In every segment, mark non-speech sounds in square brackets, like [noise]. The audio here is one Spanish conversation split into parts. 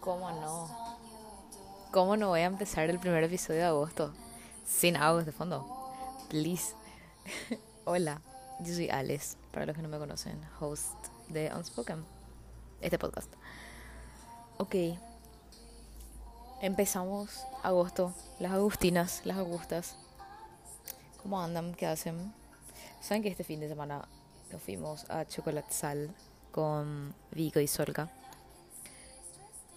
¿Cómo no? ¿Cómo no voy a empezar el primer episodio de agosto? Sin agua de fondo. Please. [laughs] Hola, yo soy Alex, para los que no me conocen, host de Unspoken, este podcast. Ok. Empezamos agosto, las Agustinas, las Augustas. ¿Cómo andan? ¿Qué hacen? Saben que este fin de semana nos fuimos a Chocolate Sal con Vico y Solka.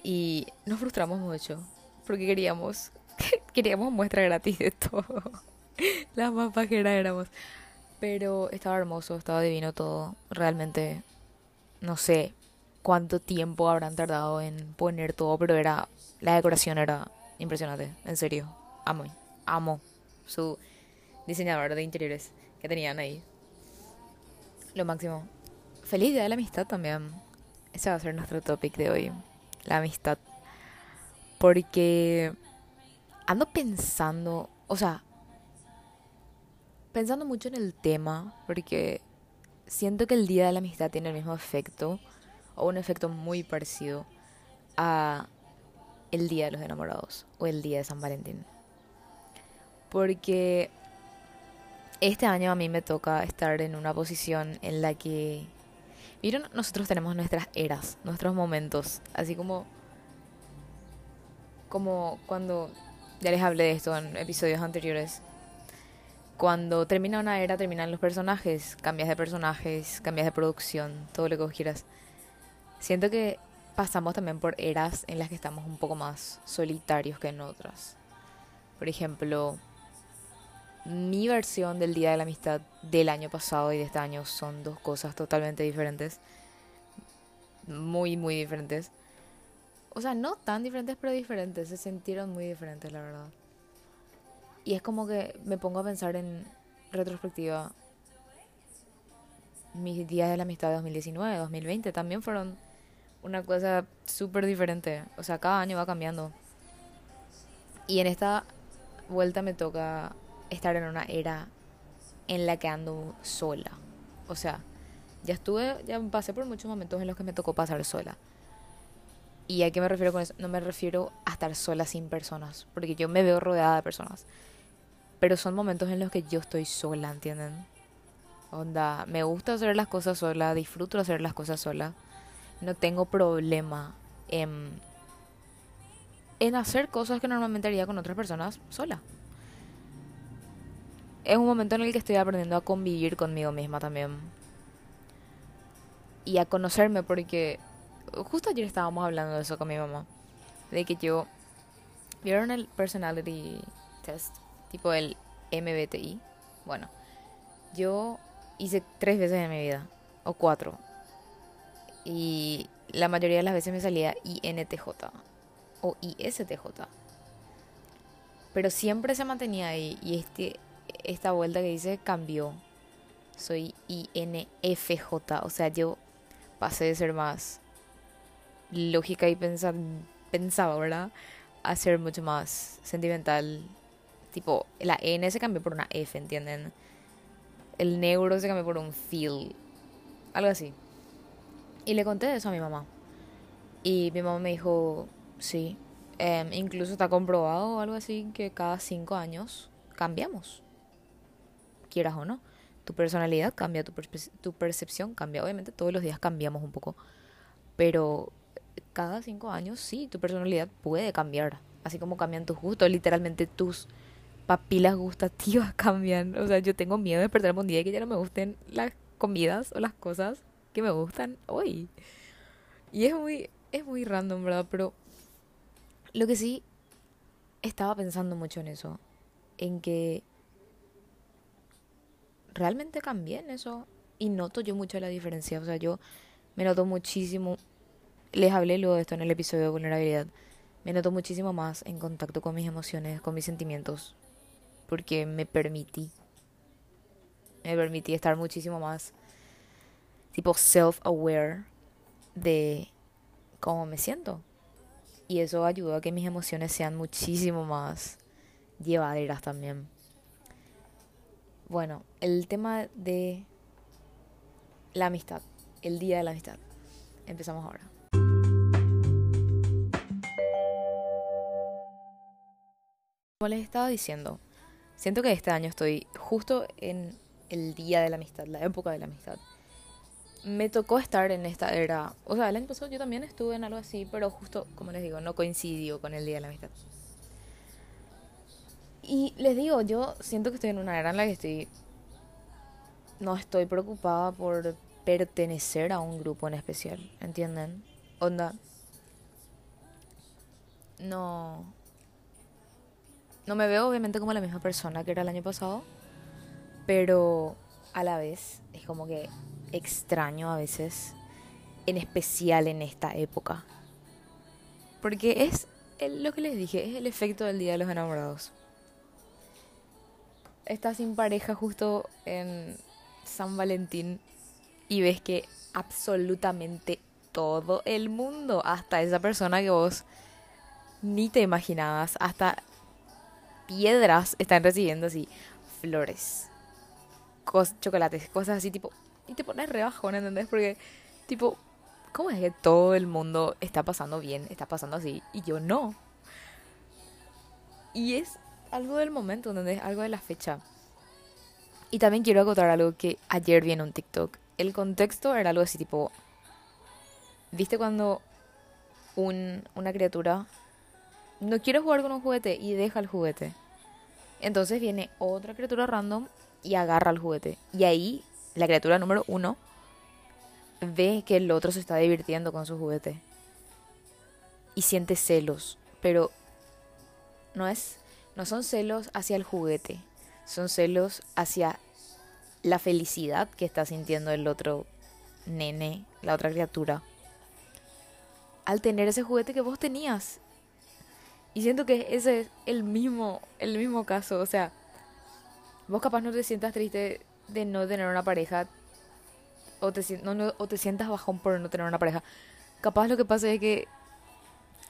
Y nos frustramos mucho porque queríamos [laughs] queríamos muestra gratis de todo. [laughs] Las más pajeras éramos. Pero estaba hermoso, estaba divino todo. Realmente no sé cuánto tiempo habrán tardado en poner todo, pero era la decoración era impresionante, en serio. Amo, amo su diseñador de interiores que tenían ahí. Lo máximo. Feliz día de la amistad también. Ese va a ser nuestro topic de hoy la amistad. Porque ando pensando, o sea, pensando mucho en el tema, porque siento que el Día de la Amistad tiene el mismo efecto, o un efecto muy parecido a el Día de los Enamorados, o el Día de San Valentín. Porque este año a mí me toca estar en una posición en la que Miren, nosotros tenemos nuestras eras, nuestros momentos, así como como cuando ya les hablé de esto en episodios anteriores. Cuando termina una era, terminan los personajes, cambias de personajes, cambias de producción, todo lo que vos quieras. Siento que pasamos también por eras en las que estamos un poco más solitarios que en otras. Por ejemplo, mi versión del Día de la Amistad del año pasado y de este año son dos cosas totalmente diferentes. Muy, muy diferentes. O sea, no tan diferentes, pero diferentes. Se sintieron muy diferentes, la verdad. Y es como que me pongo a pensar en retrospectiva. Mis días de la amistad de 2019, 2020 también fueron una cosa súper diferente. O sea, cada año va cambiando. Y en esta vuelta me toca estar en una era en la que ando sola. O sea, ya estuve, ya pasé por muchos momentos en los que me tocó pasar sola. ¿Y a qué me refiero con eso? No me refiero a estar sola sin personas, porque yo me veo rodeada de personas. Pero son momentos en los que yo estoy sola, ¿entienden? Onda, me gusta hacer las cosas sola, disfruto hacer las cosas sola. No tengo problema en, en hacer cosas que normalmente haría con otras personas sola es un momento en el que estoy aprendiendo a convivir conmigo misma también. Y a conocerme porque justo ayer estábamos hablando de eso con mi mamá. De que yo... ¿Vieron el personality test? Tipo el MBTI. Bueno, yo hice tres veces en mi vida. O cuatro. Y la mayoría de las veces me salía INTJ. O ISTJ. Pero siempre se mantenía ahí. Y este esta vuelta que dice cambió. Soy INFJ. O sea, yo pasé de ser más lógica y pensaba, ¿verdad? A ser mucho más sentimental. Tipo, la N se cambió por una F, ¿entienden? El neuro se cambió por un feel. Algo así. Y le conté eso a mi mamá. Y mi mamá me dijo, sí, em, incluso está comprobado algo así que cada cinco años cambiamos quieras o no. Tu personalidad cambia, tu, tu percepción cambia. Obviamente todos los días cambiamos un poco, pero cada cinco años sí, tu personalidad puede cambiar. Así como cambian tus gustos, literalmente tus papilas gustativas [laughs] cambian. O sea, yo tengo miedo de despertarme un día y que ya no me gusten las comidas o las cosas que me gustan hoy. Y es muy, es muy random, ¿verdad? Pero lo que sí estaba pensando mucho en eso, en que realmente cambié en eso y noto yo mucho la diferencia. O sea, yo me noto muchísimo, les hablé luego de esto en el episodio de vulnerabilidad, me noto muchísimo más en contacto con mis emociones, con mis sentimientos, porque me permití, me permití estar muchísimo más tipo self-aware de cómo me siento. Y eso ayudó a que mis emociones sean muchísimo más llevaderas también. Bueno, el tema de la amistad, el día de la amistad. empezamos ahora. Como les estaba diciendo, siento que este año estoy justo en el día de la amistad, la época de la amistad. Me tocó estar en esta era, o sea, el año pasado yo también estuve en algo así, pero justo, como les digo, no coincidió con el día de la amistad. Y les digo, yo siento que estoy en una era en la que estoy... No estoy preocupada por pertenecer a un grupo en especial, ¿entienden? Onda. No. No me veo obviamente como la misma persona que era el año pasado, pero a la vez es como que extraño a veces, en especial en esta época. Porque es lo que les dije, es el efecto del Día de los Enamorados estás sin pareja justo en San Valentín y ves que absolutamente todo el mundo, hasta esa persona que vos ni te imaginabas, hasta piedras están recibiendo así flores, chocolates, cosas así tipo y te pones rebajón, ¿entendés? Porque tipo, ¿cómo es que todo el mundo está pasando bien, está pasando así y yo no? Y es algo del momento, ¿entendés? Algo de la fecha. Y también quiero acotar algo que ayer vi en un TikTok. El contexto era algo así tipo... ¿Viste cuando un, una criatura no quiere jugar con un juguete y deja el juguete? Entonces viene otra criatura random y agarra el juguete. Y ahí la criatura número uno ve que el otro se está divirtiendo con su juguete. Y siente celos. Pero no es no son celos hacia el juguete, son celos hacia la felicidad que está sintiendo el otro nene, la otra criatura, al tener ese juguete que vos tenías. Y siento que ese es el mismo, el mismo caso. O sea, vos capaz no te sientas triste de no tener una pareja o te, o te sientas bajón por no tener una pareja. Capaz lo que pasa es que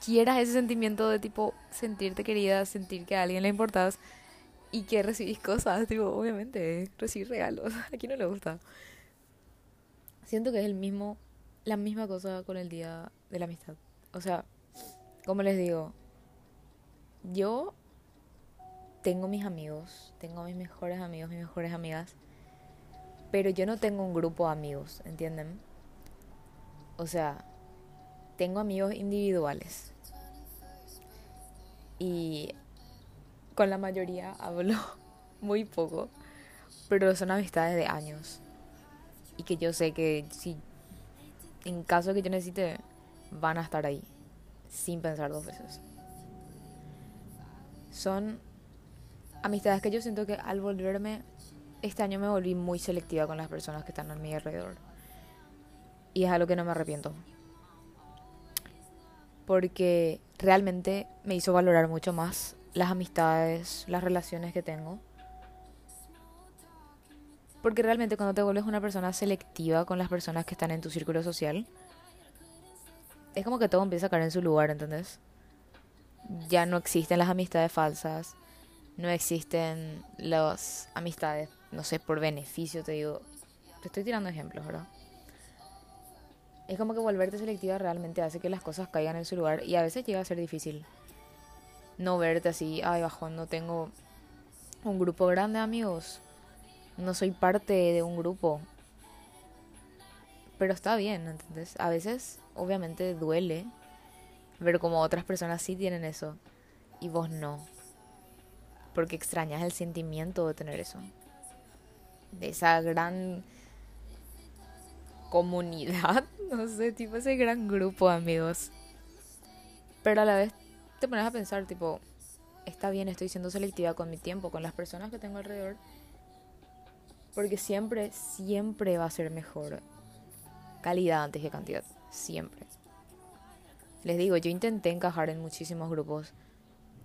quieras ese sentimiento de tipo sentirte querida, sentir que a alguien le importas y que recibís cosas, tipo, obviamente, recibir regalos, [laughs] a quién no le gusta. Siento que es el mismo, la misma cosa con el día de la amistad. O sea, como les digo, yo tengo mis amigos, tengo mis mejores amigos, mis mejores amigas, pero yo no tengo un grupo de amigos, ¿entienden? O sea, tengo amigos individuales. Y con la mayoría [laughs] hablo muy poco, pero son amistades de años. Y que yo sé que si en caso que yo necesite, van a estar ahí, sin pensar dos veces. Son amistades que yo siento que al volverme, este año me volví muy selectiva con las personas que están a mi alrededor. Y es algo que no me arrepiento porque realmente me hizo valorar mucho más las amistades, las relaciones que tengo. Porque realmente cuando te vuelves una persona selectiva con las personas que están en tu círculo social, es como que todo empieza a caer en su lugar, ¿entendés? Ya no existen las amistades falsas, no existen las amistades, no sé, por beneficio, te digo. Te estoy tirando ejemplos, ¿verdad? Es como que volverte selectiva realmente hace que las cosas caigan en su lugar y a veces llega a ser difícil no verte así, ay, bajón, no tengo un grupo grande de amigos, no soy parte de un grupo. Pero está bien, ¿entendés? A veces, obviamente, duele ver como otras personas sí tienen eso y vos no. Porque extrañas el sentimiento de tener eso. De esa gran comunidad, [laughs] no sé, tipo ese gran grupo de amigos. Pero a la vez te pones a pensar, tipo, está bien, estoy siendo selectiva con mi tiempo, con las personas que tengo alrededor. Porque siempre, siempre va a ser mejor calidad antes que cantidad. Siempre. Les digo, yo intenté encajar en muchísimos grupos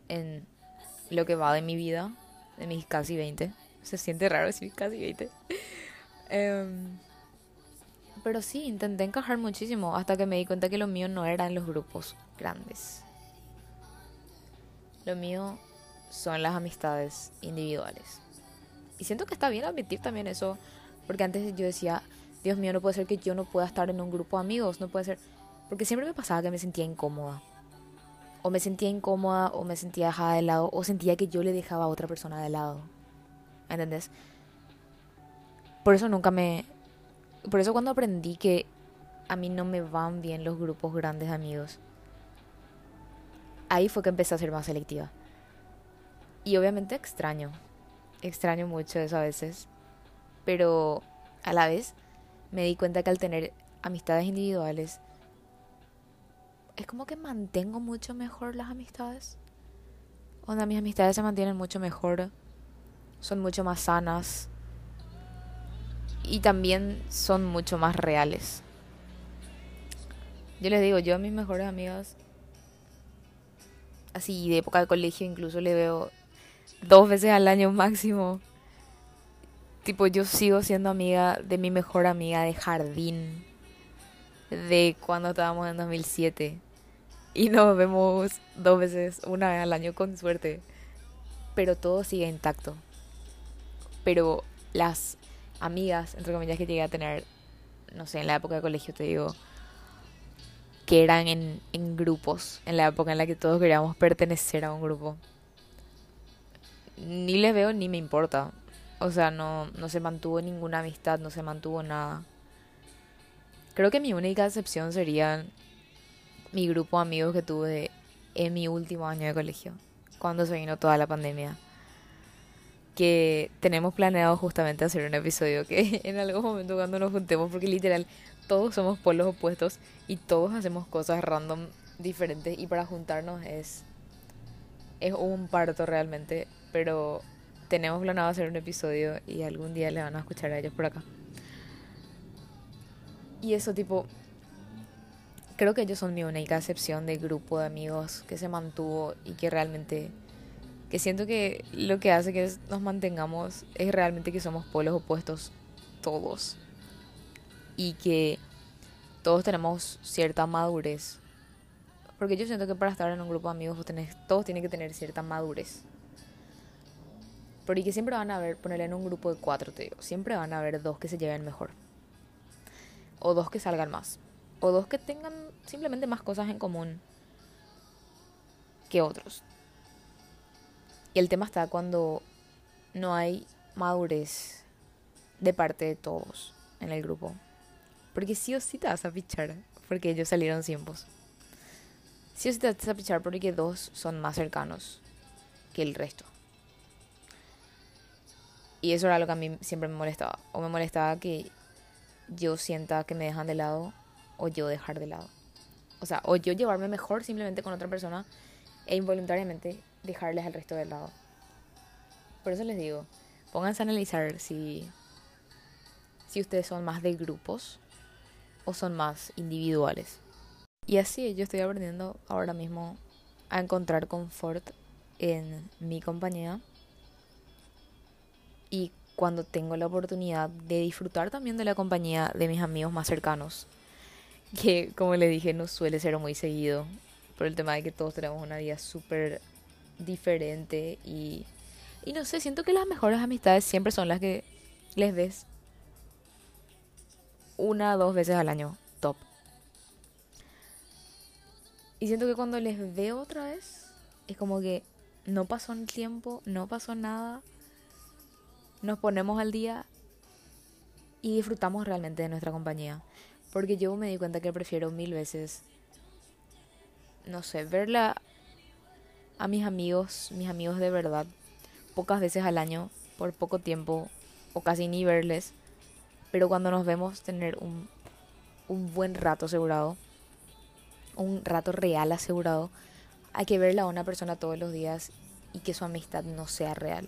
en lo que va de mi vida, de mis casi 20. Se siente raro decir casi 20. [laughs] Em, pero sí, intenté encajar muchísimo hasta que me di cuenta que lo mío no era en los grupos grandes. Lo mío son las amistades individuales. Y siento que está bien admitir también eso, porque antes yo decía, Dios mío, no puede ser que yo no pueda estar en un grupo de amigos, no puede ser. Porque siempre me pasaba que me sentía incómoda. O me sentía incómoda, o me sentía dejada de lado, o sentía que yo le dejaba a otra persona de lado. ¿Entendés? Por eso nunca me... Por eso cuando aprendí que a mí no me van bien los grupos grandes de amigos, ahí fue que empecé a ser más selectiva. Y obviamente extraño, extraño mucho eso a veces, pero a la vez me di cuenta que al tener amistades individuales, es como que mantengo mucho mejor las amistades. Onda, mis amistades se mantienen mucho mejor, son mucho más sanas y también son mucho más reales. Yo les digo, yo a mis mejores amigas, así de época de colegio incluso le veo dos veces al año máximo. Tipo, yo sigo siendo amiga de mi mejor amiga de jardín. De cuando estábamos en 2007. Y nos vemos dos veces, una vez al año con suerte. Pero todo sigue intacto. Pero las amigas, entre comillas, que llegué a tener, no sé, en la época de colegio, te digo, que eran en, en grupos, en la época en la que todos queríamos pertenecer a un grupo ni les veo ni me importa. O sea, no, no se mantuvo ninguna amistad, no se mantuvo nada. Creo que mi única excepción sería mi grupo de amigos que tuve en mi último año de colegio, cuando se vino toda la pandemia. Que tenemos planeado justamente hacer un episodio que [laughs] en algún momento cuando nos juntemos, porque literal todos somos polos opuestos y todos hacemos cosas random diferentes y para juntarnos es es un parto realmente pero tenemos planeado hacer un episodio y algún día le van a escuchar a ellos por acá. Y eso tipo, creo que ellos son mi única excepción de grupo de amigos que se mantuvo y que realmente, siento que lo que hace que nos mantengamos es realmente que somos pueblos opuestos todos y que todos tenemos cierta madurez. Porque yo siento que para estar en un grupo de amigos todos tienen que tener cierta madurez. Porque siempre van a haber, ponerle en un grupo de cuatro, te digo, siempre van a haber dos que se lleven mejor. O dos que salgan más. O dos que tengan simplemente más cosas en común que otros. Y el tema está cuando no hay madurez de parte de todos en el grupo. Porque sí o sí te vas a pichar, porque ellos salieron tiempos. Sí o sí te vas a pichar porque dos son más cercanos que el resto. Y eso era lo que a mí siempre me molestaba. O me molestaba que yo sienta que me dejan de lado o yo dejar de lado. O sea, o yo llevarme mejor simplemente con otra persona e involuntariamente dejarles al resto de lado. Por eso les digo, pónganse a analizar si, si ustedes son más de grupos o son más individuales. Y así yo estoy aprendiendo ahora mismo a encontrar confort en mi compañía y cuando tengo la oportunidad de disfrutar también de la compañía de mis amigos más cercanos, que como le dije no suele ser muy seguido, por el tema de que todos tenemos una vida súper diferente y, y no sé, siento que las mejores amistades siempre son las que les ves una o dos veces al año, top. Y siento que cuando les veo otra vez, es como que no pasó el tiempo, no pasó nada nos ponemos al día y disfrutamos realmente de nuestra compañía. Porque yo me di cuenta que prefiero mil veces, no sé, verla a mis amigos, mis amigos de verdad, pocas veces al año, por poco tiempo, o casi ni verles. Pero cuando nos vemos, tener un, un buen rato asegurado, un rato real asegurado, hay que verla a una persona todos los días y que su amistad no sea real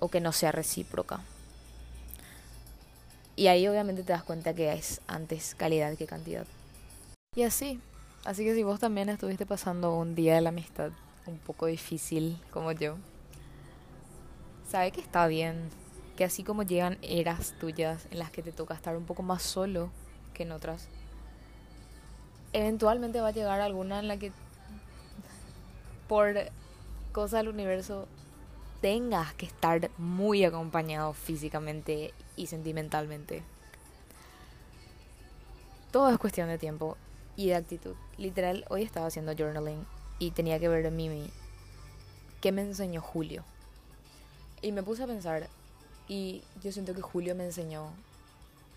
o que no sea recíproca. Y ahí obviamente te das cuenta que es antes calidad que cantidad. Y así. Así que si vos también estuviste pasando un día de la amistad un poco difícil como yo, sabe que está bien. Que así como llegan eras tuyas en las que te toca estar un poco más solo que en otras, eventualmente va a llegar alguna en la que por cosa del universo tengas que estar muy acompañado físicamente y sentimentalmente. Todo es cuestión de tiempo y de actitud. Literal, hoy estaba haciendo journaling y tenía que ver Mimi. ¿Qué me enseñó Julio? Y me puse a pensar, y yo siento que Julio me enseñó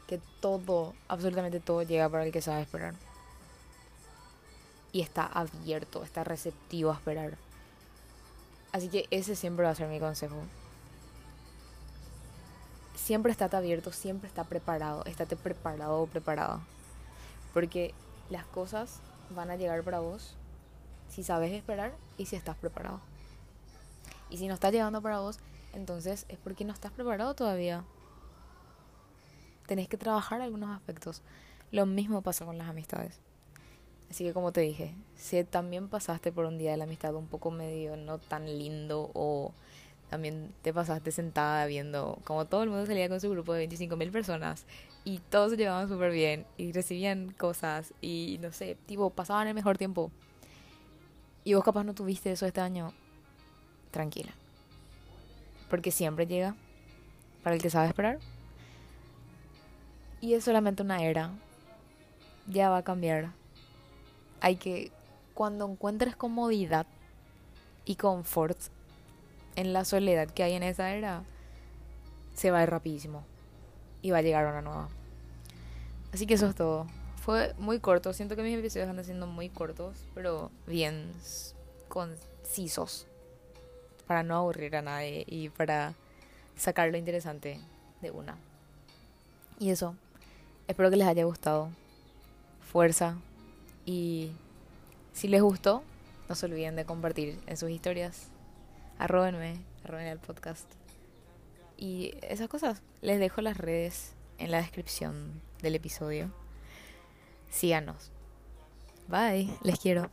que todo, absolutamente todo llega para el que sabe esperar. Y está abierto, está receptivo a esperar. Así que ese siempre va a ser mi consejo. Siempre estate abierto, siempre está preparado, estate preparado o preparada. Porque las cosas van a llegar para vos si sabes esperar y si estás preparado. Y si no está llegando para vos, entonces es porque no estás preparado todavía. Tenés que trabajar algunos aspectos. Lo mismo pasa con las amistades. Así que como te dije, si también pasaste por un día de la amistad un poco medio no tan lindo o también te pasaste sentada viendo como todo el mundo salía con su grupo de 25.000 personas y todos se llevaban súper bien y recibían cosas y no sé, tipo, pasaban el mejor tiempo. Y vos capaz no tuviste eso este año, tranquila. Porque siempre llega para el que sabe esperar. Y es solamente una era. Ya va a cambiar. Hay que, cuando encuentres comodidad y confort en la soledad que hay en esa era, se va a ir rapidísimo. Y va a llegar una nueva. Así que eso es todo. Fue muy corto. Siento que mis episodios andan siendo muy cortos, pero bien concisos para no aburrir a nadie y para sacar lo interesante de una. Y eso, espero que les haya gustado. Fuerza y si les gustó, no se olviden de compartir en sus historias. Arróbenme, arroben el podcast. Y esas cosas, les dejo las redes en la descripción del episodio. Síganos. Bye, les quiero.